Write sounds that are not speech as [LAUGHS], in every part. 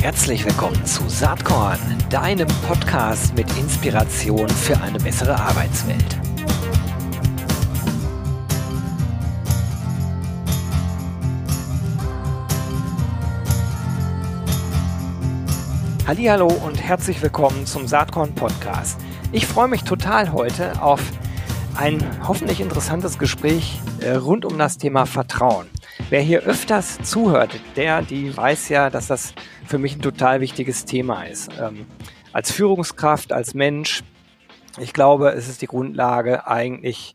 Herzlich willkommen zu Saatkorn, deinem Podcast mit Inspiration für eine bessere Arbeitswelt. Hallo und herzlich willkommen zum Saatkorn Podcast. Ich freue mich total heute auf ein hoffentlich interessantes Gespräch äh, rund um das Thema Vertrauen. Wer hier öfters zuhört, der, die weiß ja, dass das für mich ein total wichtiges Thema ist. Ähm, als Führungskraft, als Mensch, ich glaube, es ist die Grundlage eigentlich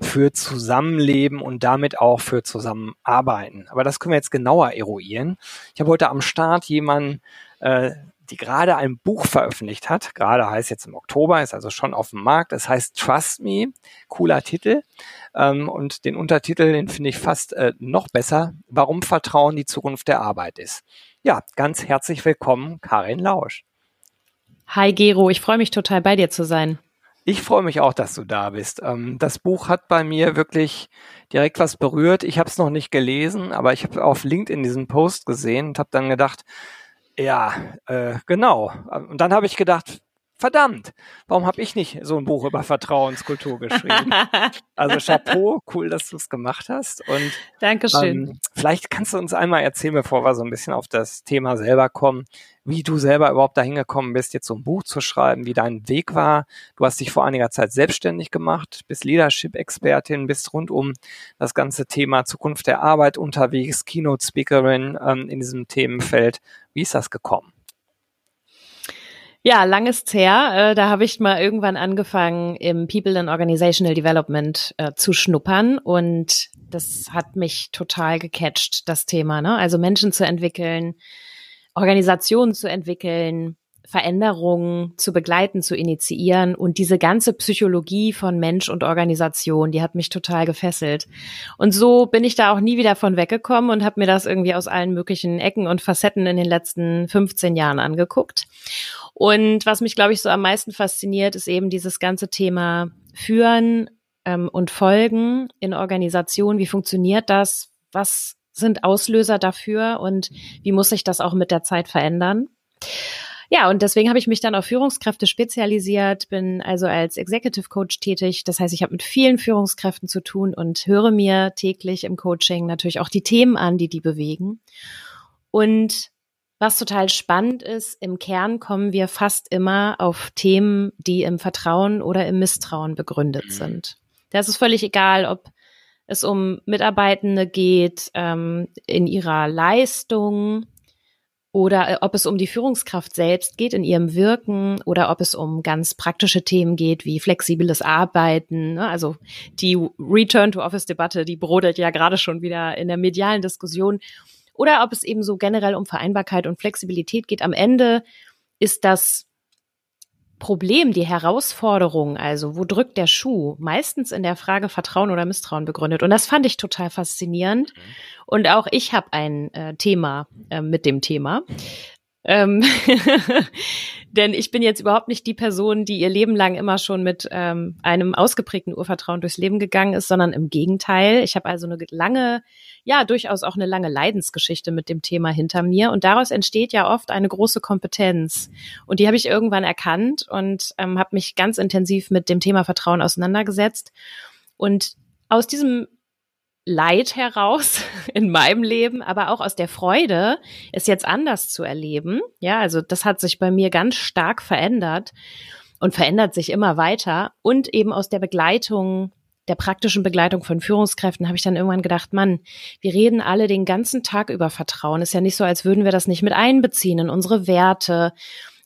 für Zusammenleben und damit auch für Zusammenarbeiten. Aber das können wir jetzt genauer eruieren. Ich habe heute am Start jemanden, äh, die gerade ein Buch veröffentlicht hat. Gerade heißt jetzt im Oktober, ist also schon auf dem Markt. Es heißt Trust Me, cooler Titel. Ähm, und den Untertitel, den finde ich fast äh, noch besser. Warum Vertrauen die Zukunft der Arbeit ist. Ja, ganz herzlich willkommen, Karin Lausch. Hi Gero, ich freue mich total bei dir zu sein. Ich freue mich auch, dass du da bist. Ähm, das Buch hat bei mir wirklich direkt was berührt. Ich habe es noch nicht gelesen, aber ich habe auf LinkedIn diesen Post gesehen und habe dann gedacht, ja, äh, genau. Und dann habe ich gedacht, verdammt, warum habe ich nicht so ein Buch über Vertrauenskultur geschrieben? [LAUGHS] also Chapeau, cool, dass du es gemacht hast. Und Dankeschön. Ähm, vielleicht kannst du uns einmal erzählen, bevor wir so ein bisschen auf das Thema selber kommen, wie du selber überhaupt dahin gekommen bist, jetzt so ein Buch zu schreiben, wie dein Weg war. Du hast dich vor einiger Zeit selbstständig gemacht, bist Leadership-Expertin, bist rund um das ganze Thema Zukunft der Arbeit unterwegs, Keynote-Speakerin ähm, in diesem Themenfeld. Wie ist das gekommen? Ja, lang ist's her. Äh, da habe ich mal irgendwann angefangen, im People and Organizational Development äh, zu schnuppern und das hat mich total gecatcht, das Thema. Ne? Also Menschen zu entwickeln, Organisationen zu entwickeln, Veränderungen zu begleiten, zu initiieren und diese ganze Psychologie von Mensch und Organisation, die hat mich total gefesselt. Und so bin ich da auch nie wieder von weggekommen und habe mir das irgendwie aus allen möglichen Ecken und Facetten in den letzten 15 Jahren angeguckt. Und was mich, glaube ich, so am meisten fasziniert, ist eben dieses ganze Thema Führen ähm, und Folgen in Organisationen. Wie funktioniert das? Was sind Auslöser dafür und wie muss sich das auch mit der Zeit verändern? Ja, und deswegen habe ich mich dann auf Führungskräfte spezialisiert, bin also als Executive Coach tätig. Das heißt, ich habe mit vielen Führungskräften zu tun und höre mir täglich im Coaching natürlich auch die Themen an, die die bewegen. Und was total spannend ist, im Kern kommen wir fast immer auf Themen, die im Vertrauen oder im Misstrauen begründet mhm. sind. Da ist es völlig egal, ob es um Mitarbeitende geht, ähm, in ihrer Leistung oder äh, ob es um die Führungskraft selbst geht, in ihrem Wirken oder ob es um ganz praktische Themen geht, wie flexibles Arbeiten. Ne? Also die Return-to-Office-Debatte, die brodelt ja gerade schon wieder in der medialen Diskussion. Oder ob es eben so generell um Vereinbarkeit und Flexibilität geht. Am Ende ist das Problem, die Herausforderung, also wo drückt der Schuh, meistens in der Frage Vertrauen oder Misstrauen begründet. Und das fand ich total faszinierend. Mhm. Und auch ich habe ein äh, Thema äh, mit dem Thema. Ähm [LAUGHS] Denn ich bin jetzt überhaupt nicht die Person, die ihr Leben lang immer schon mit ähm, einem ausgeprägten Urvertrauen durchs Leben gegangen ist, sondern im Gegenteil. Ich habe also eine lange, ja, durchaus auch eine lange Leidensgeschichte mit dem Thema hinter mir. Und daraus entsteht ja oft eine große Kompetenz. Und die habe ich irgendwann erkannt und ähm, habe mich ganz intensiv mit dem Thema Vertrauen auseinandergesetzt. Und aus diesem Leid heraus [LAUGHS] in meinem Leben, aber auch aus der Freude, es jetzt anders zu erleben. Ja, also das hat sich bei mir ganz stark verändert und verändert sich immer weiter. Und eben aus der Begleitung, der praktischen Begleitung von Führungskräften habe ich dann irgendwann gedacht, Mann, wir reden alle den ganzen Tag über Vertrauen. Ist ja nicht so, als würden wir das nicht mit einbeziehen in unsere Werte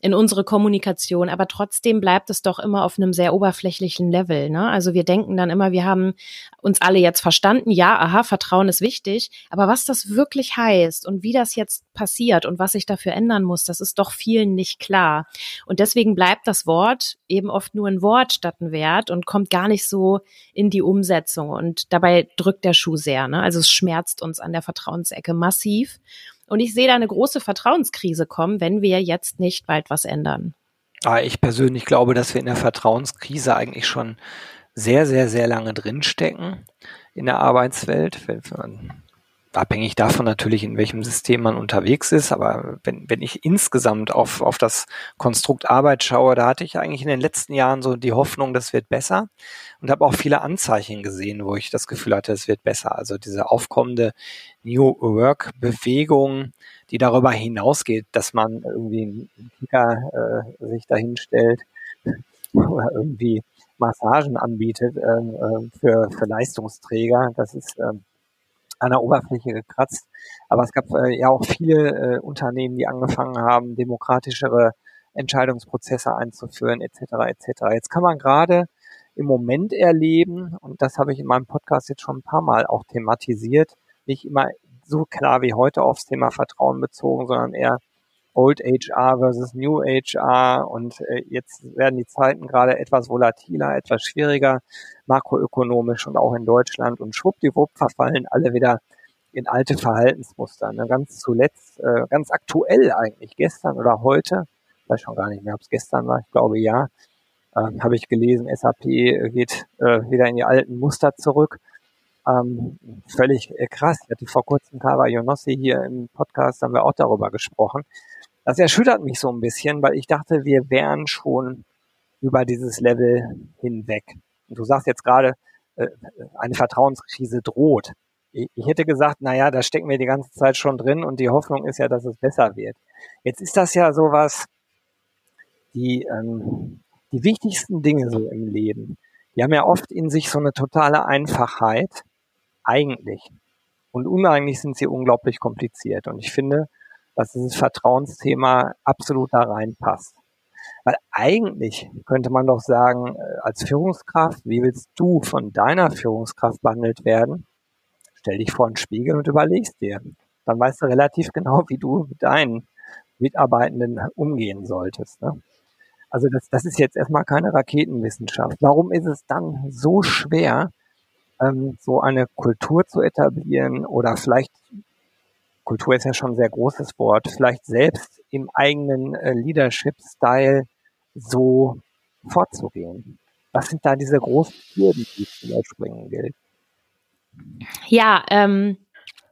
in unsere Kommunikation, aber trotzdem bleibt es doch immer auf einem sehr oberflächlichen Level. Ne? Also wir denken dann immer, wir haben uns alle jetzt verstanden, ja, aha, Vertrauen ist wichtig, aber was das wirklich heißt und wie das jetzt passiert und was sich dafür ändern muss, das ist doch vielen nicht klar. Und deswegen bleibt das Wort eben oft nur ein Wort statt ein Wert und kommt gar nicht so in die Umsetzung. Und dabei drückt der Schuh sehr. Ne? Also es schmerzt uns an der Vertrauensecke massiv. Und ich sehe da eine große Vertrauenskrise kommen, wenn wir jetzt nicht bald was ändern. Ah, ich persönlich glaube, dass wir in der Vertrauenskrise eigentlich schon sehr, sehr, sehr lange drinstecken in der Arbeitswelt. Abhängig davon natürlich, in welchem System man unterwegs ist. Aber wenn, wenn ich insgesamt auf, auf das Konstrukt Arbeit schaue, da hatte ich eigentlich in den letzten Jahren so die Hoffnung, das wird besser und habe auch viele Anzeichen gesehen, wo ich das Gefühl hatte, es wird besser. Also diese aufkommende New Work Bewegung, die darüber hinausgeht, dass man irgendwie einen Kicker äh, sich dahinstellt [LAUGHS] oder irgendwie Massagen anbietet äh, äh, für, für Leistungsträger. Das ist äh, an der Oberfläche gekratzt. Aber es gab äh, ja auch viele äh, Unternehmen, die angefangen haben, demokratischere Entscheidungsprozesse einzuführen, etc. etc. Jetzt kann man gerade im Moment erleben, und das habe ich in meinem Podcast jetzt schon ein paar Mal auch thematisiert, nicht immer so klar wie heute aufs Thema Vertrauen bezogen, sondern eher Old HR versus New HR und äh, jetzt werden die Zeiten gerade etwas volatiler, etwas schwieriger, makroökonomisch und auch in Deutschland und schwuppdiwupp verfallen alle wieder in alte Verhaltensmuster. Ne? Ganz zuletzt, äh, ganz aktuell eigentlich, gestern oder heute, weiß schon gar nicht mehr, ob es gestern war, ich glaube ja, äh, habe ich gelesen, SAP geht äh, wieder in die alten Muster zurück. Ähm, völlig äh, krass. Ich hatte vor kurzem Kawa Jonossi hier im Podcast, haben wir auch darüber gesprochen. Das erschüttert mich so ein bisschen, weil ich dachte, wir wären schon über dieses Level hinweg. Und du sagst jetzt gerade, äh, eine Vertrauenskrise droht. Ich, hätte gesagt, na ja, da stecken wir die ganze Zeit schon drin und die Hoffnung ist ja, dass es besser wird. Jetzt ist das ja sowas, die, ähm, die wichtigsten Dinge so im Leben, die haben ja oft in sich so eine totale Einfachheit, eigentlich. Und uneigentlich sind sie unglaublich kompliziert. Und ich finde, dass dieses Vertrauensthema absolut da reinpasst. Weil eigentlich könnte man doch sagen, äh, als Führungskraft, wie willst du von deiner Führungskraft behandelt werden? Stell dich vor einen Spiegel und überlegst dir. Dann weißt du relativ [LAUGHS] genau, wie du mit deinen Mitarbeitenden umgehen solltest. Ne? Also das, das ist jetzt erstmal keine Raketenwissenschaft. Warum ist es dann so schwer, ähm, so eine Kultur zu etablieren oder vielleicht Kultur ist ja schon ein sehr großes Wort, vielleicht selbst im eigenen äh, Leadership-Style so vorzugehen? Was sind da diese großen Hürden, die zu überspringen gilt? Ja, ähm,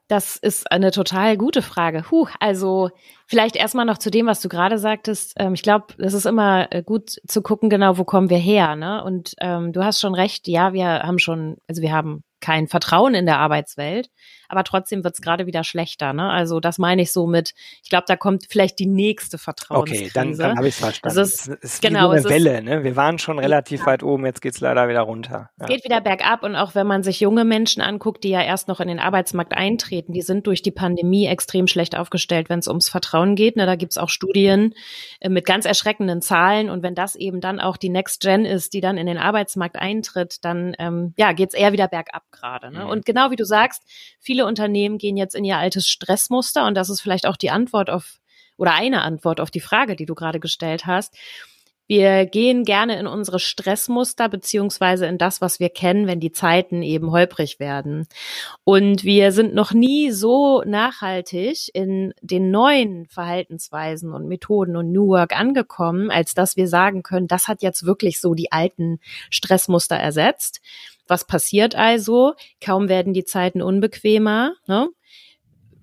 das ist eine total gute Frage. Huh, also vielleicht erstmal noch zu dem, was du gerade sagtest. Ähm, ich glaube, es ist immer äh, gut zu gucken, genau, wo kommen wir her. Ne? Und ähm, du hast schon recht, ja, wir haben schon, also wir haben kein Vertrauen in der Arbeitswelt aber trotzdem wird es gerade wieder schlechter. Ne? Also das meine ich so mit, ich glaube, da kommt vielleicht die nächste Vertrauenskrise. Okay, dann, dann habe ich es verstanden. Es ist, es ist genau, eine Welle. Ne? Wir waren schon relativ ja. weit oben, jetzt geht es leider wieder runter. Ja. Es geht wieder bergab und auch wenn man sich junge Menschen anguckt, die ja erst noch in den Arbeitsmarkt eintreten, die sind durch die Pandemie extrem schlecht aufgestellt, wenn es ums Vertrauen geht. Ne? Da gibt es auch Studien äh, mit ganz erschreckenden Zahlen und wenn das eben dann auch die Next Gen ist, die dann in den Arbeitsmarkt eintritt, dann ähm, ja, geht es eher wieder bergab gerade. Ne? Mhm. Und genau wie du sagst, viele viele Unternehmen gehen jetzt in ihr altes Stressmuster und das ist vielleicht auch die Antwort auf oder eine Antwort auf die Frage, die du gerade gestellt hast. Wir gehen gerne in unsere Stressmuster beziehungsweise in das, was wir kennen, wenn die Zeiten eben holprig werden. Und wir sind noch nie so nachhaltig in den neuen Verhaltensweisen und Methoden und New Work angekommen, als dass wir sagen können, das hat jetzt wirklich so die alten Stressmuster ersetzt. Was passiert also? Kaum werden die Zeiten unbequemer, ne?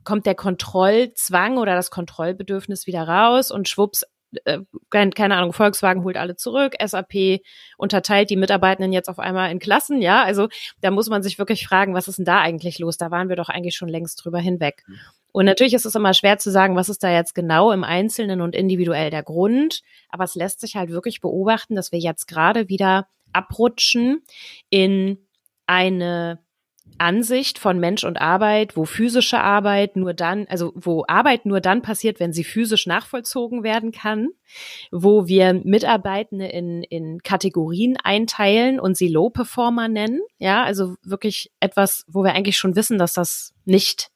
kommt der Kontrollzwang oder das Kontrollbedürfnis wieder raus und schwupps, äh, keine Ahnung, Volkswagen holt alle zurück, SAP unterteilt die Mitarbeitenden jetzt auf einmal in Klassen, ja, also da muss man sich wirklich fragen, was ist denn da eigentlich los? Da waren wir doch eigentlich schon längst drüber hinweg. Mhm. Und natürlich ist es immer schwer zu sagen, was ist da jetzt genau im Einzelnen und individuell der Grund, aber es lässt sich halt wirklich beobachten, dass wir jetzt gerade wieder abrutschen in eine Ansicht von Mensch und Arbeit, wo physische Arbeit nur dann, also wo Arbeit nur dann passiert, wenn sie physisch nachvollzogen werden kann, wo wir Mitarbeitende in, in Kategorien einteilen und sie Low-Performer nennen. Ja, also wirklich etwas, wo wir eigentlich schon wissen, dass das nicht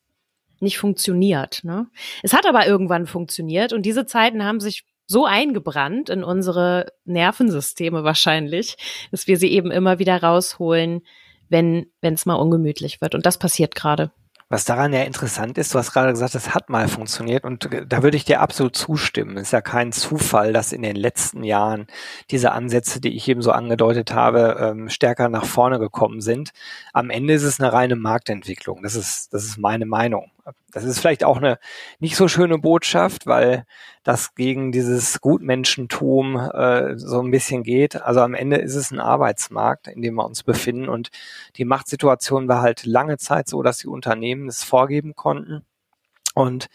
nicht funktioniert. Ne? Es hat aber irgendwann funktioniert und diese Zeiten haben sich so eingebrannt in unsere Nervensysteme wahrscheinlich, dass wir sie eben immer wieder rausholen, wenn es mal ungemütlich wird. Und das passiert gerade. Was daran ja interessant ist, du hast gerade gesagt, es hat mal funktioniert und da würde ich dir absolut zustimmen. Es ist ja kein Zufall, dass in den letzten Jahren diese Ansätze, die ich eben so angedeutet habe, ähm, stärker nach vorne gekommen sind. Am Ende ist es eine reine Marktentwicklung. Das ist, das ist meine Meinung. Das ist vielleicht auch eine nicht so schöne Botschaft, weil das gegen dieses Gutmenschentum äh, so ein bisschen geht. Also am Ende ist es ein Arbeitsmarkt, in dem wir uns befinden. Und die Machtsituation war halt lange Zeit so, dass die Unternehmen es vorgeben konnten. Und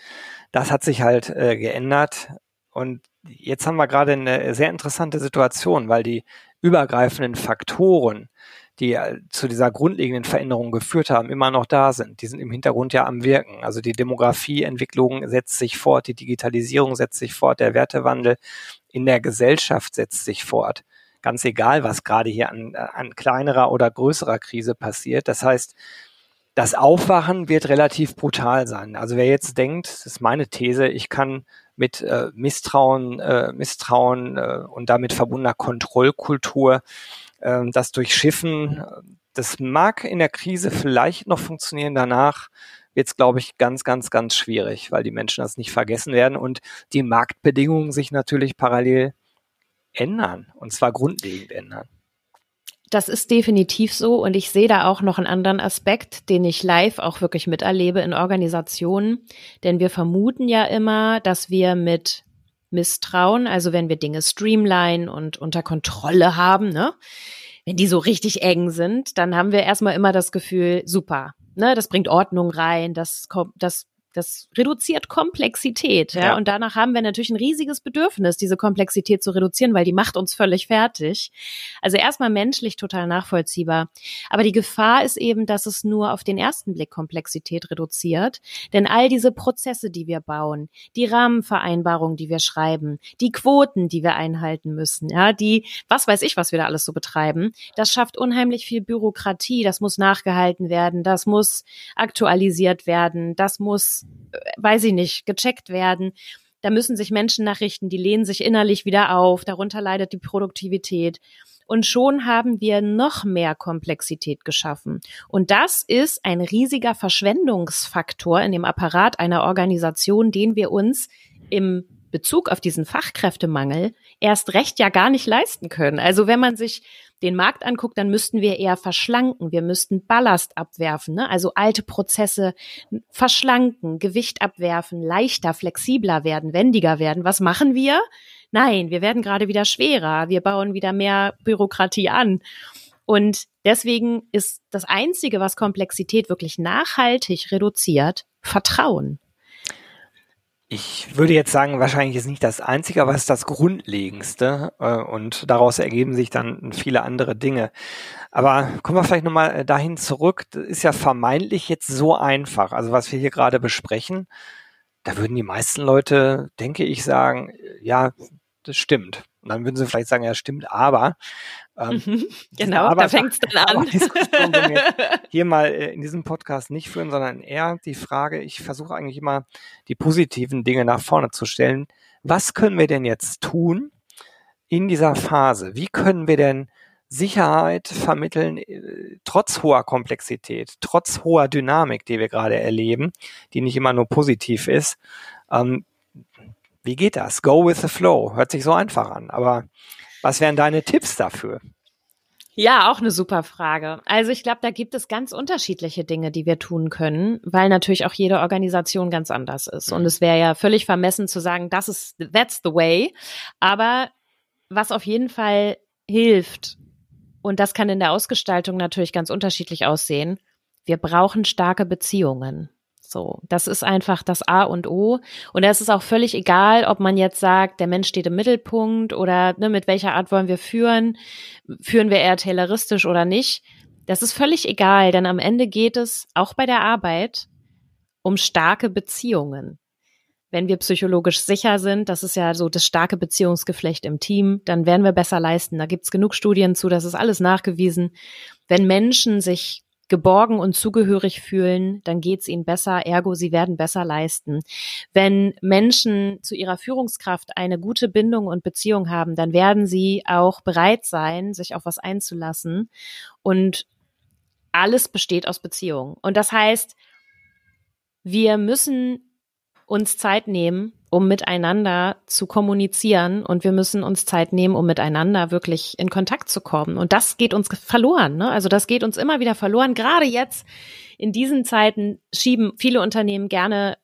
das hat sich halt äh, geändert. Und jetzt haben wir gerade eine sehr interessante Situation, weil die übergreifenden Faktoren die äh, zu dieser grundlegenden Veränderung geführt haben, immer noch da sind. Die sind im Hintergrund ja am Wirken. Also die Demografieentwicklung setzt sich fort, die Digitalisierung setzt sich fort, der Wertewandel in der Gesellschaft setzt sich fort. Ganz egal, was gerade hier an, an kleinerer oder größerer Krise passiert. Das heißt, das Aufwachen wird relativ brutal sein. Also wer jetzt denkt, das ist meine These, ich kann mit äh, Misstrauen, äh, Misstrauen äh, und damit verbundener Kontrollkultur das Durchschiffen, das mag in der Krise vielleicht noch funktionieren, danach wird es, glaube ich, ganz, ganz, ganz schwierig, weil die Menschen das nicht vergessen werden und die Marktbedingungen sich natürlich parallel ändern und zwar grundlegend ändern. Das ist definitiv so und ich sehe da auch noch einen anderen Aspekt, den ich live auch wirklich miterlebe in Organisationen, denn wir vermuten ja immer, dass wir mit Misstrauen, also wenn wir Dinge streamline und unter Kontrolle haben, ne? Wenn die so richtig eng sind, dann haben wir erstmal immer das Gefühl, super, ne, das bringt Ordnung rein, das kommt, das das reduziert Komplexität, ja? ja. Und danach haben wir natürlich ein riesiges Bedürfnis, diese Komplexität zu reduzieren, weil die macht uns völlig fertig. Also erstmal menschlich total nachvollziehbar. Aber die Gefahr ist eben, dass es nur auf den ersten Blick Komplexität reduziert. Denn all diese Prozesse, die wir bauen, die Rahmenvereinbarungen, die wir schreiben, die Quoten, die wir einhalten müssen, ja, die, was weiß ich, was wir da alles so betreiben, das schafft unheimlich viel Bürokratie. Das muss nachgehalten werden. Das muss aktualisiert werden. Das muss weiß ich nicht, gecheckt werden. Da müssen sich Menschen nachrichten, die lehnen sich innerlich wieder auf, darunter leidet die Produktivität. Und schon haben wir noch mehr Komplexität geschaffen. Und das ist ein riesiger Verschwendungsfaktor in dem Apparat einer Organisation, den wir uns im Bezug auf diesen Fachkräftemangel erst recht ja gar nicht leisten können. Also wenn man sich den Markt anguckt, dann müssten wir eher verschlanken. Wir müssten Ballast abwerfen, ne? also alte Prozesse verschlanken, Gewicht abwerfen, leichter, flexibler werden, wendiger werden. Was machen wir? Nein, wir werden gerade wieder schwerer. Wir bauen wieder mehr Bürokratie an. Und deswegen ist das Einzige, was Komplexität wirklich nachhaltig reduziert, Vertrauen. Ich würde jetzt sagen, wahrscheinlich ist nicht das Einzige, aber es ist das Grundlegendste äh, und daraus ergeben sich dann viele andere Dinge. Aber kommen wir vielleicht nochmal äh, dahin zurück. Das ist ja vermeintlich jetzt so einfach. Also was wir hier gerade besprechen, da würden die meisten Leute, denke ich, sagen, ja, das stimmt. Und dann würden sie vielleicht sagen, ja, stimmt, aber. Ähm, mhm, [LAUGHS] genau, aber, da fängt es dann an. [LAUGHS] Hier mal äh, in diesem Podcast nicht führen, sondern eher die Frage, ich versuche eigentlich immer die positiven Dinge nach vorne zu stellen. Was können wir denn jetzt tun in dieser Phase? Wie können wir denn Sicherheit vermitteln, äh, trotz hoher Komplexität, trotz hoher Dynamik, die wir gerade erleben, die nicht immer nur positiv ist. Ähm, wie geht das? Go with the flow. Hört sich so einfach an. Aber was wären deine Tipps dafür? Ja, auch eine super Frage. Also ich glaube, da gibt es ganz unterschiedliche Dinge, die wir tun können, weil natürlich auch jede Organisation ganz anders ist. Und es wäre ja völlig vermessen zu sagen, das ist, that's the way. Aber was auf jeden Fall hilft, und das kann in der Ausgestaltung natürlich ganz unterschiedlich aussehen, wir brauchen starke Beziehungen. So, das ist einfach das A und O. Und es ist auch völlig egal, ob man jetzt sagt, der Mensch steht im Mittelpunkt oder ne, mit welcher Art wollen wir führen. Führen wir eher tayloristisch oder nicht? Das ist völlig egal, denn am Ende geht es auch bei der Arbeit um starke Beziehungen. Wenn wir psychologisch sicher sind, das ist ja so das starke Beziehungsgeflecht im Team, dann werden wir besser leisten. Da gibt's genug Studien zu, das ist alles nachgewiesen. Wenn Menschen sich geborgen und zugehörig fühlen, dann geht es ihnen besser, ergo sie werden besser leisten. Wenn Menschen zu ihrer Führungskraft eine gute Bindung und Beziehung haben, dann werden sie auch bereit sein, sich auf was einzulassen. Und alles besteht aus Beziehung. Und das heißt, wir müssen uns Zeit nehmen, um miteinander zu kommunizieren und wir müssen uns Zeit nehmen, um miteinander wirklich in Kontakt zu kommen. Und das geht uns verloren. Ne? Also das geht uns immer wieder verloren. Gerade jetzt in diesen Zeiten schieben viele Unternehmen gerne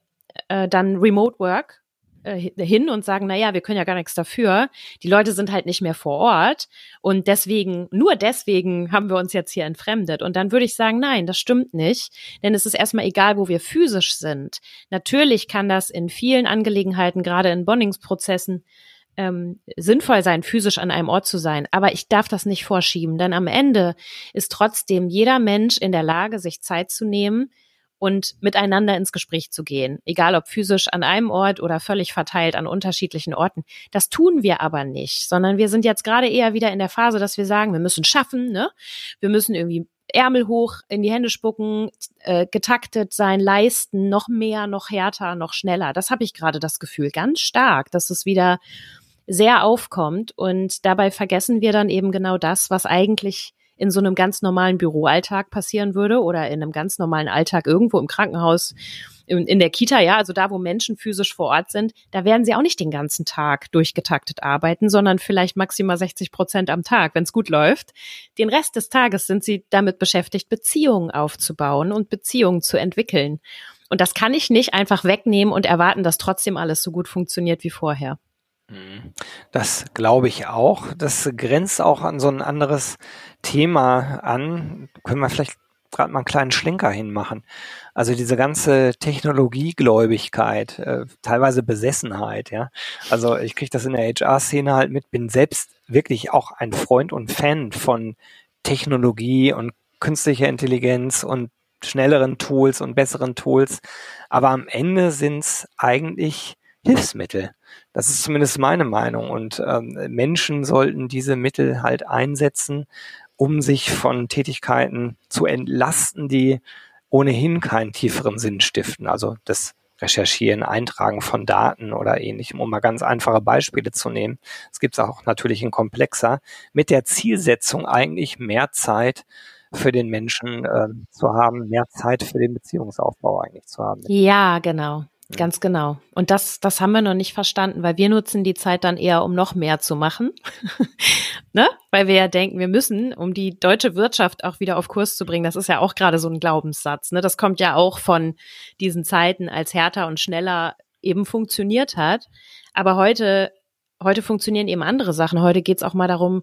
äh, dann Remote Work äh, hin und sagen, na ja, wir können ja gar nichts dafür. Die Leute sind halt nicht mehr vor Ort und deswegen, nur deswegen haben wir uns jetzt hier entfremdet. Und dann würde ich sagen, nein, das stimmt nicht, denn es ist erstmal egal, wo wir physisch sind. Natürlich kann das in vielen Angelegenheiten, gerade in Bondingsprozessen, ähm, sinnvoll sein, physisch an einem Ort zu sein. Aber ich darf das nicht vorschieben, denn am Ende ist trotzdem jeder Mensch in der Lage, sich Zeit zu nehmen, und miteinander ins Gespräch zu gehen, egal ob physisch an einem Ort oder völlig verteilt an unterschiedlichen Orten. Das tun wir aber nicht, sondern wir sind jetzt gerade eher wieder in der Phase, dass wir sagen, wir müssen schaffen, ne? Wir müssen irgendwie Ärmel hoch in die Hände spucken, äh, getaktet sein, leisten, noch mehr, noch härter, noch schneller. Das habe ich gerade das Gefühl, ganz stark, dass es wieder sehr aufkommt und dabei vergessen wir dann eben genau das, was eigentlich in so einem ganz normalen Büroalltag passieren würde oder in einem ganz normalen Alltag irgendwo im Krankenhaus, in, in der Kita, ja, also da, wo Menschen physisch vor Ort sind, da werden sie auch nicht den ganzen Tag durchgetaktet arbeiten, sondern vielleicht maximal 60 Prozent am Tag, wenn es gut läuft. Den Rest des Tages sind sie damit beschäftigt, Beziehungen aufzubauen und Beziehungen zu entwickeln. Und das kann ich nicht einfach wegnehmen und erwarten, dass trotzdem alles so gut funktioniert wie vorher. Mhm. Das glaube ich auch. Das grenzt auch an so ein anderes Thema an. Können wir vielleicht gerade mal einen kleinen Schlenker hinmachen. Also diese ganze Technologiegläubigkeit, äh, teilweise Besessenheit, ja. Also ich kriege das in der HR-Szene halt mit, bin selbst wirklich auch ein Freund und Fan von Technologie und künstlicher Intelligenz und schnelleren Tools und besseren Tools. Aber am Ende sind es eigentlich Hilfsmittel. Das ist zumindest meine Meinung. Und ähm, Menschen sollten diese Mittel halt einsetzen, um sich von Tätigkeiten zu entlasten, die ohnehin keinen tieferen Sinn stiften. Also das Recherchieren, Eintragen von Daten oder ähnlichem, um mal ganz einfache Beispiele zu nehmen. Es gibt es auch natürlich in komplexer, mit der Zielsetzung eigentlich mehr Zeit für den Menschen äh, zu haben, mehr Zeit für den Beziehungsaufbau eigentlich zu haben. Ja, genau. Ganz genau. Und das, das haben wir noch nicht verstanden, weil wir nutzen die Zeit dann eher, um noch mehr zu machen. [LAUGHS] ne? Weil wir ja denken, wir müssen, um die deutsche Wirtschaft auch wieder auf Kurs zu bringen, das ist ja auch gerade so ein Glaubenssatz. Ne? Das kommt ja auch von diesen Zeiten, als härter und schneller eben funktioniert hat. Aber heute, heute funktionieren eben andere Sachen. Heute geht's auch mal darum,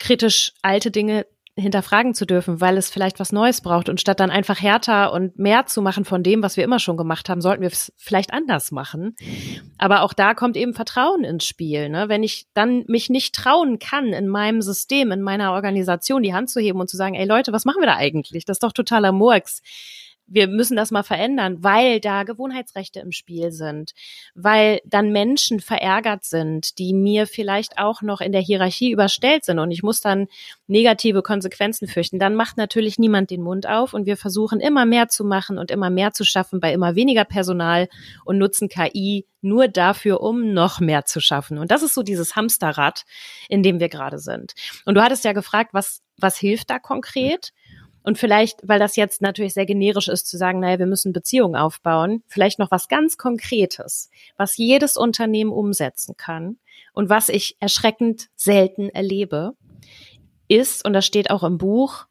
kritisch alte Dinge hinterfragen zu dürfen, weil es vielleicht was Neues braucht. Und statt dann einfach härter und mehr zu machen von dem, was wir immer schon gemacht haben, sollten wir es vielleicht anders machen. Aber auch da kommt eben Vertrauen ins Spiel. Ne? Wenn ich dann mich nicht trauen kann, in meinem System, in meiner Organisation die Hand zu heben und zu sagen, ey Leute, was machen wir da eigentlich? Das ist doch totaler Murks wir müssen das mal verändern, weil da Gewohnheitsrechte im Spiel sind, weil dann Menschen verärgert sind, die mir vielleicht auch noch in der Hierarchie überstellt sind und ich muss dann negative Konsequenzen fürchten. Dann macht natürlich niemand den Mund auf und wir versuchen immer mehr zu machen und immer mehr zu schaffen bei immer weniger Personal und nutzen KI nur dafür, um noch mehr zu schaffen. Und das ist so dieses Hamsterrad, in dem wir gerade sind. Und du hattest ja gefragt, was, was hilft da konkret? Und vielleicht, weil das jetzt natürlich sehr generisch ist, zu sagen, naja, wir müssen Beziehungen aufbauen, vielleicht noch was ganz Konkretes, was jedes Unternehmen umsetzen kann und was ich erschreckend selten erlebe, ist, und das steht auch im Buch,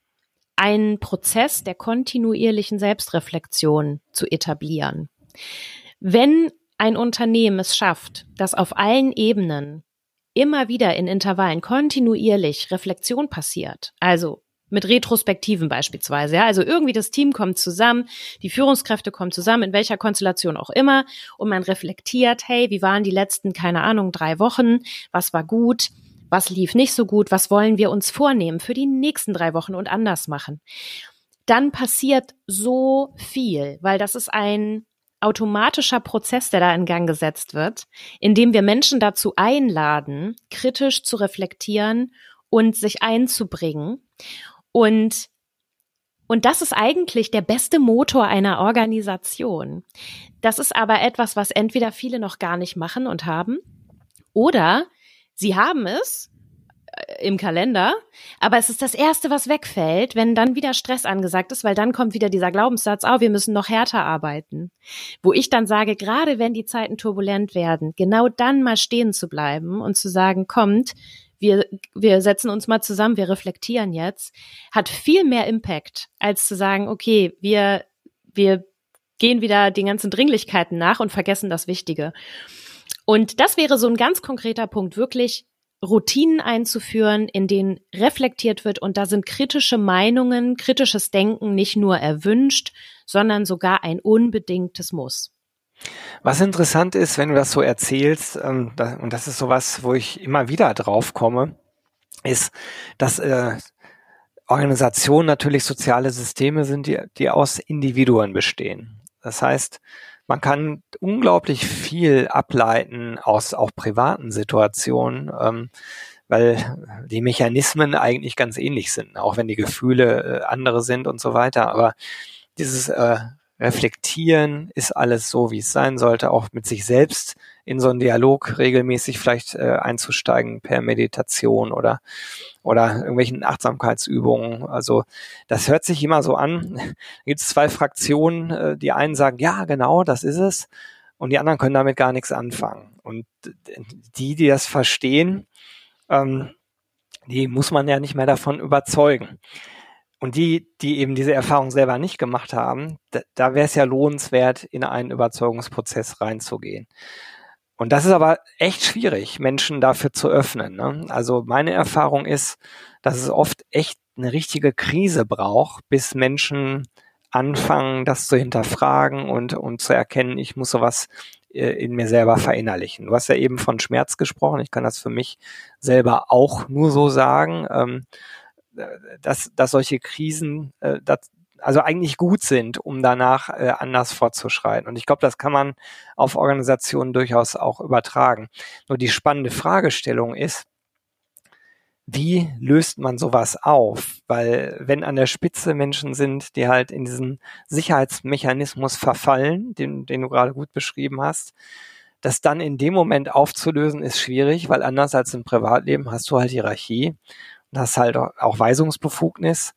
einen Prozess der kontinuierlichen Selbstreflexion zu etablieren. Wenn ein Unternehmen es schafft, dass auf allen Ebenen immer wieder in Intervallen kontinuierlich Reflexion passiert, also mit Retrospektiven beispielsweise. Ja? Also irgendwie das Team kommt zusammen, die Führungskräfte kommen zusammen, in welcher Konstellation auch immer, und man reflektiert, hey, wie waren die letzten, keine Ahnung, drei Wochen, was war gut, was lief nicht so gut, was wollen wir uns vornehmen für die nächsten drei Wochen und anders machen. Dann passiert so viel, weil das ist ein automatischer Prozess, der da in Gang gesetzt wird, indem wir Menschen dazu einladen, kritisch zu reflektieren und sich einzubringen. Und und das ist eigentlich der beste Motor einer Organisation. Das ist aber etwas, was entweder viele noch gar nicht machen und haben, oder sie haben es, im Kalender, aber es ist das Erste, was wegfällt, wenn dann wieder Stress angesagt ist, weil dann kommt wieder dieser Glaubenssatz, oh, wir müssen noch härter arbeiten. Wo ich dann sage, gerade wenn die Zeiten turbulent werden, genau dann mal stehen zu bleiben und zu sagen, kommt, wir, wir setzen uns mal zusammen, wir reflektieren jetzt, hat viel mehr Impact, als zu sagen, okay, wir, wir gehen wieder den ganzen Dringlichkeiten nach und vergessen das Wichtige. Und das wäre so ein ganz konkreter Punkt, wirklich Routinen einzuführen, in denen reflektiert wird und da sind kritische Meinungen, kritisches Denken nicht nur erwünscht, sondern sogar ein unbedingtes Muss. Was interessant ist, wenn du das so erzählst, ähm, da, und das ist sowas, wo ich immer wieder drauf komme, ist, dass äh, Organisationen natürlich soziale Systeme sind, die, die aus Individuen bestehen. Das heißt, man kann unglaublich viel ableiten aus auch privaten Situationen, ähm, weil die Mechanismen eigentlich ganz ähnlich sind, auch wenn die Gefühle äh, andere sind und so weiter. Aber dieses äh, reflektieren, ist alles so, wie es sein sollte, auch mit sich selbst in so einen Dialog regelmäßig vielleicht äh, einzusteigen per Meditation oder oder irgendwelchen Achtsamkeitsübungen. Also das hört sich immer so an. Da gibt es zwei Fraktionen, äh, die einen sagen, ja, genau, das ist es, und die anderen können damit gar nichts anfangen. Und die, die das verstehen, ähm, die muss man ja nicht mehr davon überzeugen. Und die, die eben diese Erfahrung selber nicht gemacht haben, da, da wäre es ja lohnenswert, in einen Überzeugungsprozess reinzugehen. Und das ist aber echt schwierig, Menschen dafür zu öffnen. Ne? Also meine Erfahrung ist, dass es oft echt eine richtige Krise braucht, bis Menschen anfangen, das zu hinterfragen und, und zu erkennen, ich muss sowas äh, in mir selber verinnerlichen. Du hast ja eben von Schmerz gesprochen. Ich kann das für mich selber auch nur so sagen. Ähm, dass, dass solche Krisen äh, das, also eigentlich gut sind, um danach äh, anders fortzuschreiten. Und ich glaube, das kann man auf Organisationen durchaus auch übertragen. Nur die spannende Fragestellung ist, wie löst man sowas auf? Weil wenn an der Spitze Menschen sind, die halt in diesen Sicherheitsmechanismus verfallen, den, den du gerade gut beschrieben hast, das dann in dem Moment aufzulösen, ist schwierig, weil anders als im Privatleben hast du halt Hierarchie hast halt auch Weisungsbefugnis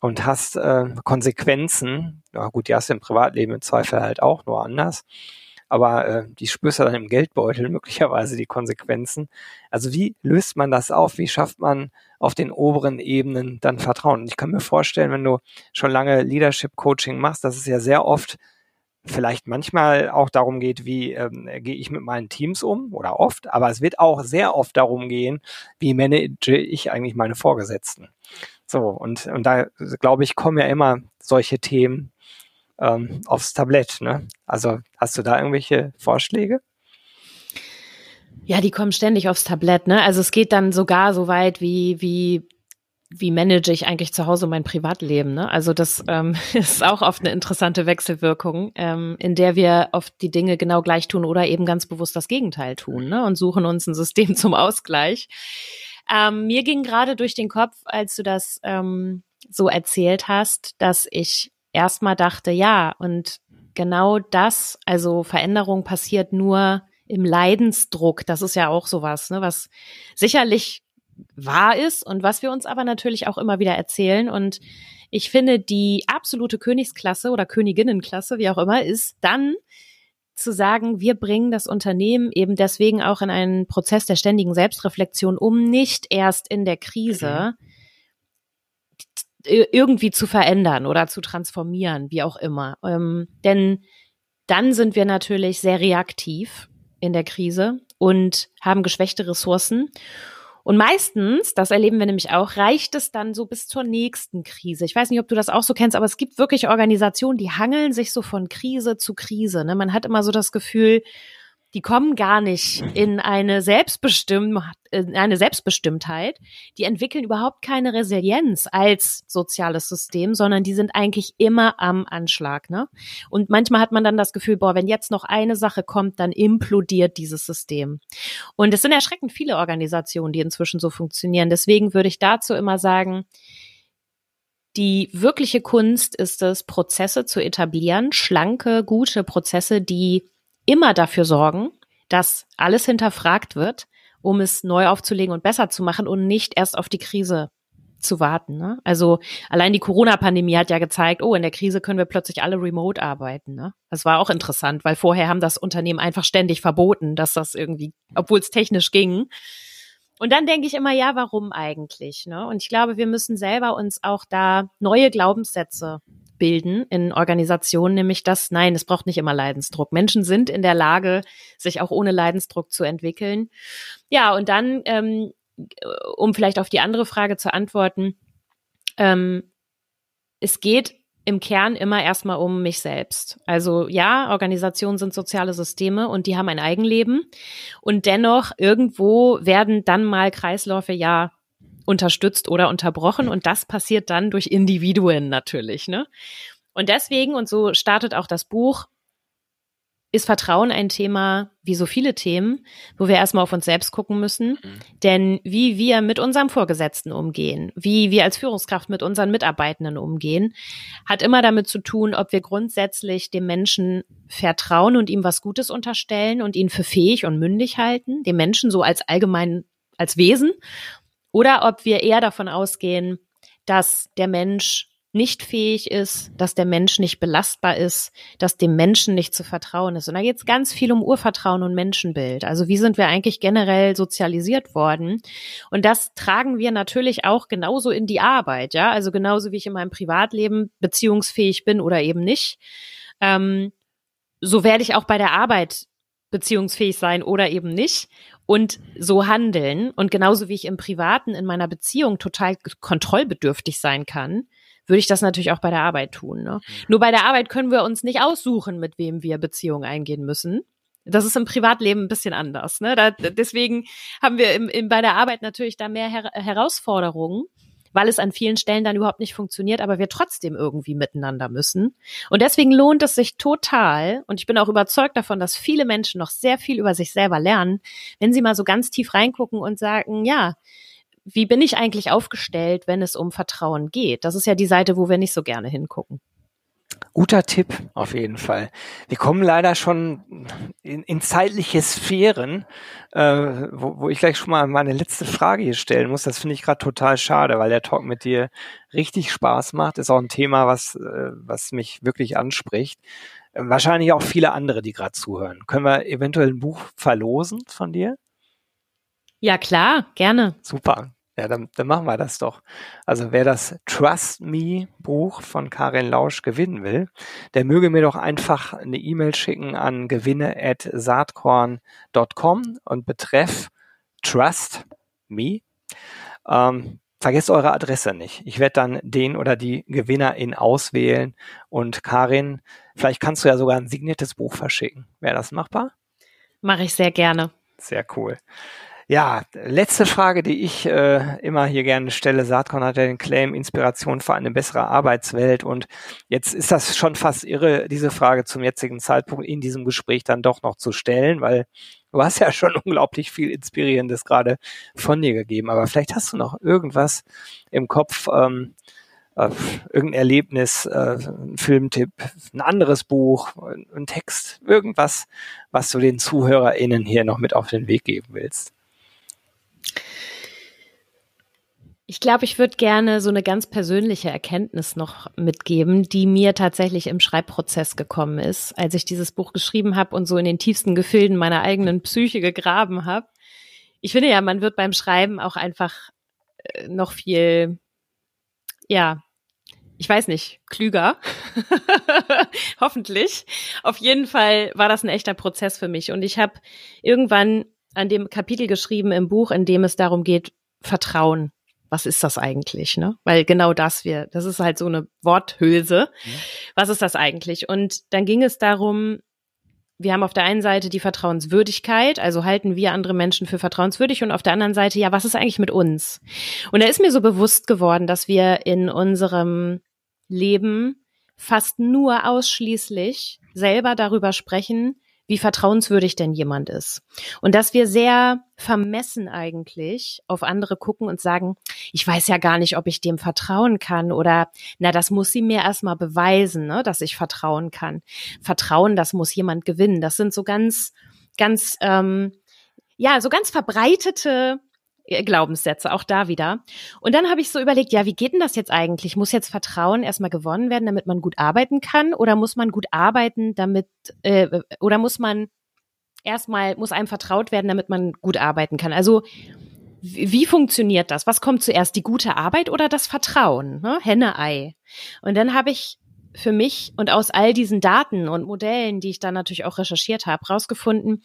und hast äh, Konsequenzen. Ja gut, die hast du im Privatleben im Zweifel halt auch, nur anders. Aber äh, die spürst du dann im Geldbeutel [LAUGHS] möglicherweise die Konsequenzen. Also wie löst man das auf? Wie schafft man auf den oberen Ebenen dann Vertrauen? Und ich kann mir vorstellen, wenn du schon lange Leadership Coaching machst, dass es ja sehr oft vielleicht manchmal auch darum geht, wie ähm, gehe ich mit meinen Teams um oder oft, aber es wird auch sehr oft darum gehen, wie manage ich eigentlich meine Vorgesetzten. So, und, und da glaube ich, kommen ja immer solche Themen ähm, aufs Tablett. Ne? Also hast du da irgendwelche Vorschläge? Ja, die kommen ständig aufs Tablett, ne? Also es geht dann sogar so weit wie, wie wie manage ich eigentlich zu Hause mein Privatleben? Ne? Also das ähm, [LAUGHS] ist auch oft eine interessante Wechselwirkung, ähm, in der wir oft die Dinge genau gleich tun oder eben ganz bewusst das Gegenteil tun ne? und suchen uns ein System [LAUGHS] zum Ausgleich. Ähm, mir ging gerade durch den Kopf, als du das ähm, so erzählt hast, dass ich erstmal dachte, ja, und genau das, also Veränderung passiert nur im Leidensdruck. Das ist ja auch sowas, ne, was sicherlich wahr ist und was wir uns aber natürlich auch immer wieder erzählen. Und ich finde, die absolute Königsklasse oder Königinnenklasse, wie auch immer, ist dann zu sagen, wir bringen das Unternehmen eben deswegen auch in einen Prozess der ständigen Selbstreflexion, um nicht erst in der Krise irgendwie zu verändern oder zu transformieren, wie auch immer. Ähm, denn dann sind wir natürlich sehr reaktiv in der Krise und haben geschwächte Ressourcen. Und meistens, das erleben wir nämlich auch, reicht es dann so bis zur nächsten Krise. Ich weiß nicht, ob du das auch so kennst, aber es gibt wirklich Organisationen, die hangeln sich so von Krise zu Krise. Ne? Man hat immer so das Gefühl, die kommen gar nicht in eine, Selbstbestimm in eine Selbstbestimmtheit. Die entwickeln überhaupt keine Resilienz als soziales System, sondern die sind eigentlich immer am Anschlag. Ne? Und manchmal hat man dann das Gefühl, boah, wenn jetzt noch eine Sache kommt, dann implodiert dieses System. Und es sind erschreckend viele Organisationen, die inzwischen so funktionieren. Deswegen würde ich dazu immer sagen, die wirkliche Kunst ist es, Prozesse zu etablieren, schlanke, gute Prozesse, die immer dafür sorgen, dass alles hinterfragt wird um es neu aufzulegen und besser zu machen und nicht erst auf die Krise zu warten. Ne? Also allein die Corona-Pandemie hat ja gezeigt, oh, in der Krise können wir plötzlich alle remote arbeiten. Ne? Das war auch interessant, weil vorher haben das Unternehmen einfach ständig verboten, dass das irgendwie, obwohl es technisch ging. Und dann denke ich immer, ja, warum eigentlich? Ne? Und ich glaube, wir müssen selber uns auch da neue Glaubenssätze bilden in Organisationen, nämlich dass, nein, es braucht nicht immer Leidensdruck. Menschen sind in der Lage, sich auch ohne Leidensdruck zu entwickeln. Ja, und dann, ähm, um vielleicht auf die andere Frage zu antworten, ähm, es geht im Kern immer erstmal um mich selbst. Also ja, Organisationen sind soziale Systeme und die haben ein Eigenleben. Und dennoch irgendwo werden dann mal Kreisläufe ja unterstützt oder unterbrochen. Und das passiert dann durch Individuen natürlich. Ne? Und deswegen, und so startet auch das Buch, ist Vertrauen ein Thema, wie so viele Themen, wo wir erstmal auf uns selbst gucken müssen. Mhm. Denn wie wir mit unserem Vorgesetzten umgehen, wie wir als Führungskraft mit unseren Mitarbeitenden umgehen, hat immer damit zu tun, ob wir grundsätzlich dem Menschen vertrauen und ihm was Gutes unterstellen und ihn für fähig und mündig halten, dem Menschen so als allgemein, als Wesen, oder ob wir eher davon ausgehen, dass der Mensch nicht fähig ist, dass der Mensch nicht belastbar ist, dass dem Menschen nicht zu vertrauen ist. Und da geht es ganz viel um Urvertrauen und Menschenbild. Also wie sind wir eigentlich generell sozialisiert worden? Und das tragen wir natürlich auch genauso in die Arbeit, ja. Also genauso wie ich in meinem Privatleben beziehungsfähig bin oder eben nicht. Ähm, so werde ich auch bei der Arbeit beziehungsfähig sein oder eben nicht und so handeln. Und genauso wie ich im Privaten in meiner Beziehung total kontrollbedürftig sein kann, würde ich das natürlich auch bei der Arbeit tun. Ne? Mhm. Nur bei der Arbeit können wir uns nicht aussuchen, mit wem wir Beziehungen eingehen müssen. Das ist im Privatleben ein bisschen anders. Ne? Da, deswegen haben wir im, im, bei der Arbeit natürlich da mehr Her Herausforderungen, weil es an vielen Stellen dann überhaupt nicht funktioniert, aber wir trotzdem irgendwie miteinander müssen. Und deswegen lohnt es sich total, und ich bin auch überzeugt davon, dass viele Menschen noch sehr viel über sich selber lernen, wenn sie mal so ganz tief reingucken und sagen, ja, wie bin ich eigentlich aufgestellt, wenn es um Vertrauen geht? Das ist ja die Seite, wo wir nicht so gerne hingucken. Guter Tipp, auf jeden Fall. Wir kommen leider schon in, in zeitliche Sphären, äh, wo, wo ich gleich schon mal meine letzte Frage hier stellen muss. Das finde ich gerade total schade, weil der Talk mit dir richtig Spaß macht. Ist auch ein Thema, was, äh, was mich wirklich anspricht. Äh, wahrscheinlich auch viele andere, die gerade zuhören. Können wir eventuell ein Buch verlosen von dir? Ja, klar, gerne. Super. Ja, dann, dann machen wir das doch. Also wer das Trust Me Buch von Karin Lausch gewinnen will, der möge mir doch einfach eine E-Mail schicken an gewinne@saatkorn.com und betreff Trust Me. Ähm, vergesst eure Adresse nicht. Ich werde dann den oder die Gewinnerin auswählen und Karin, vielleicht kannst du ja sogar ein signiertes Buch verschicken. Wäre das machbar? Mache ich sehr gerne. Sehr cool. Ja, letzte Frage, die ich äh, immer hier gerne stelle. Saatkorn hat ja den Claim Inspiration für eine bessere Arbeitswelt und jetzt ist das schon fast irre, diese Frage zum jetzigen Zeitpunkt in diesem Gespräch dann doch noch zu stellen, weil du hast ja schon [LAUGHS] unglaublich viel Inspirierendes gerade von dir gegeben. Aber vielleicht hast du noch irgendwas im Kopf, ähm, äh, irgendein Erlebnis, äh, ein Filmtipp, ein anderes Buch, ein Text, irgendwas, was du den ZuhörerInnen hier noch mit auf den Weg geben willst. Ich glaube, ich würde gerne so eine ganz persönliche Erkenntnis noch mitgeben, die mir tatsächlich im Schreibprozess gekommen ist, als ich dieses Buch geschrieben habe und so in den tiefsten Gefilden meiner eigenen Psyche gegraben habe. Ich finde ja, man wird beim Schreiben auch einfach äh, noch viel, ja, ich weiß nicht, klüger. [LAUGHS] Hoffentlich. Auf jeden Fall war das ein echter Prozess für mich. Und ich habe irgendwann an dem Kapitel geschrieben im Buch, in dem es darum geht, Vertrauen was ist das eigentlich, ne? Weil genau das wir, das ist halt so eine Worthülse. Mhm. Was ist das eigentlich? Und dann ging es darum, wir haben auf der einen Seite die Vertrauenswürdigkeit, also halten wir andere Menschen für vertrauenswürdig und auf der anderen Seite, ja, was ist eigentlich mit uns? Und da ist mir so bewusst geworden, dass wir in unserem Leben fast nur ausschließlich selber darüber sprechen, wie vertrauenswürdig denn jemand ist. Und dass wir sehr vermessen eigentlich auf andere gucken und sagen, ich weiß ja gar nicht, ob ich dem vertrauen kann oder na, das muss sie mir erstmal beweisen, ne, dass ich vertrauen kann. Vertrauen, das muss jemand gewinnen. Das sind so ganz, ganz ähm, ja, so ganz verbreitete Glaubenssätze, auch da wieder. Und dann habe ich so überlegt, ja, wie geht denn das jetzt eigentlich? Muss jetzt Vertrauen erstmal gewonnen werden, damit man gut arbeiten kann? Oder muss man gut arbeiten, damit, äh, oder muss man erstmal, muss einem vertraut werden, damit man gut arbeiten kann? Also, wie, wie funktioniert das? Was kommt zuerst, die gute Arbeit oder das Vertrauen? Ne? Henne-Ei. Und dann habe ich für mich und aus all diesen Daten und Modellen, die ich dann natürlich auch recherchiert habe, rausgefunden,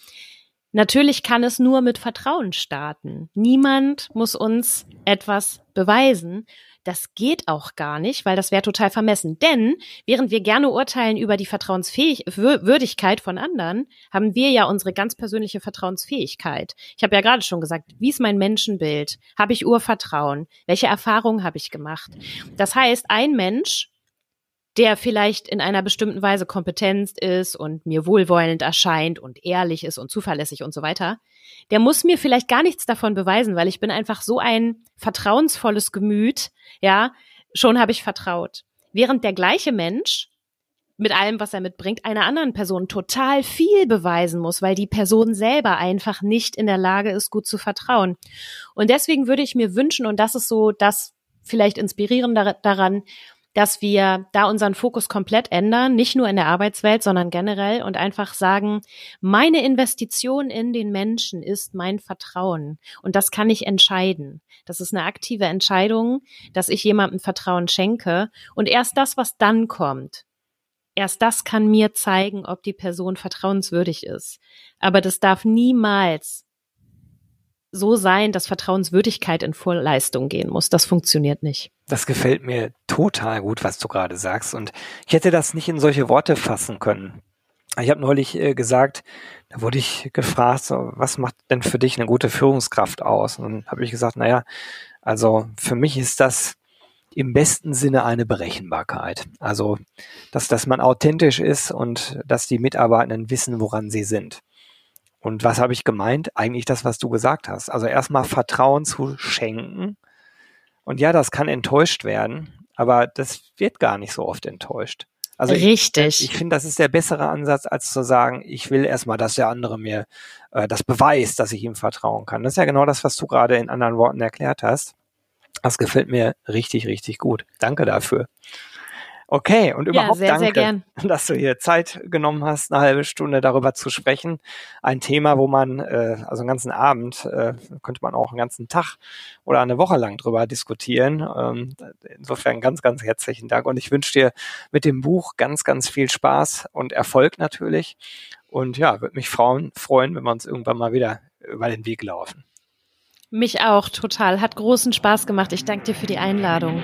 Natürlich kann es nur mit Vertrauen starten. Niemand muss uns etwas beweisen. Das geht auch gar nicht, weil das wäre total vermessen. Denn während wir gerne urteilen über die Vertrauenswürdigkeit von anderen, haben wir ja unsere ganz persönliche Vertrauensfähigkeit. Ich habe ja gerade schon gesagt, wie ist mein Menschenbild? Habe ich Urvertrauen? Welche Erfahrungen habe ich gemacht? Das heißt, ein Mensch der vielleicht in einer bestimmten Weise kompetent ist und mir wohlwollend erscheint und ehrlich ist und zuverlässig und so weiter, der muss mir vielleicht gar nichts davon beweisen, weil ich bin einfach so ein vertrauensvolles Gemüt, ja, schon habe ich vertraut. Während der gleiche Mensch mit allem, was er mitbringt, einer anderen Person total viel beweisen muss, weil die Person selber einfach nicht in der Lage ist, gut zu vertrauen. Und deswegen würde ich mir wünschen, und das ist so das vielleicht inspirierende daran, dass wir da unseren Fokus komplett ändern, nicht nur in der Arbeitswelt, sondern generell und einfach sagen, meine Investition in den Menschen ist mein Vertrauen und das kann ich entscheiden. Das ist eine aktive Entscheidung, dass ich jemandem Vertrauen schenke und erst das, was dann kommt, erst das kann mir zeigen, ob die Person vertrauenswürdig ist. Aber das darf niemals so sein, dass Vertrauenswürdigkeit in Vorleistung gehen muss. Das funktioniert nicht. Das gefällt mir total gut, was du gerade sagst. Und ich hätte das nicht in solche Worte fassen können. Ich habe neulich äh, gesagt, da wurde ich gefragt, was macht denn für dich eine gute Führungskraft aus? Und dann habe ich gesagt, naja, also für mich ist das im besten Sinne eine Berechenbarkeit. Also, dass, dass man authentisch ist und dass die Mitarbeitenden wissen, woran sie sind. Und was habe ich gemeint? Eigentlich das, was du gesagt hast. Also erstmal Vertrauen zu schenken. Und ja, das kann enttäuscht werden, aber das wird gar nicht so oft enttäuscht. Also Richtig. Ich, ich finde, das ist der bessere Ansatz, als zu sagen, ich will erstmal, dass der andere mir äh, das beweist, dass ich ihm vertrauen kann. Das ist ja genau das, was du gerade in anderen Worten erklärt hast. Das gefällt mir richtig, richtig gut. Danke dafür. Okay, und überhaupt ja, sehr, danke, sehr [LAUGHS] dass du hier Zeit genommen hast, eine halbe Stunde darüber zu sprechen. Ein Thema, wo man, äh, also einen ganzen Abend, äh, könnte man auch einen ganzen Tag oder eine Woche lang drüber diskutieren. Ähm, insofern ganz, ganz herzlichen Dank und ich wünsche dir mit dem Buch ganz, ganz viel Spaß und Erfolg natürlich. Und ja, würde mich freuen, freuen, wenn wir uns irgendwann mal wieder über den Weg laufen. Mich auch, total. Hat großen Spaß gemacht. Ich danke dir für die Einladung.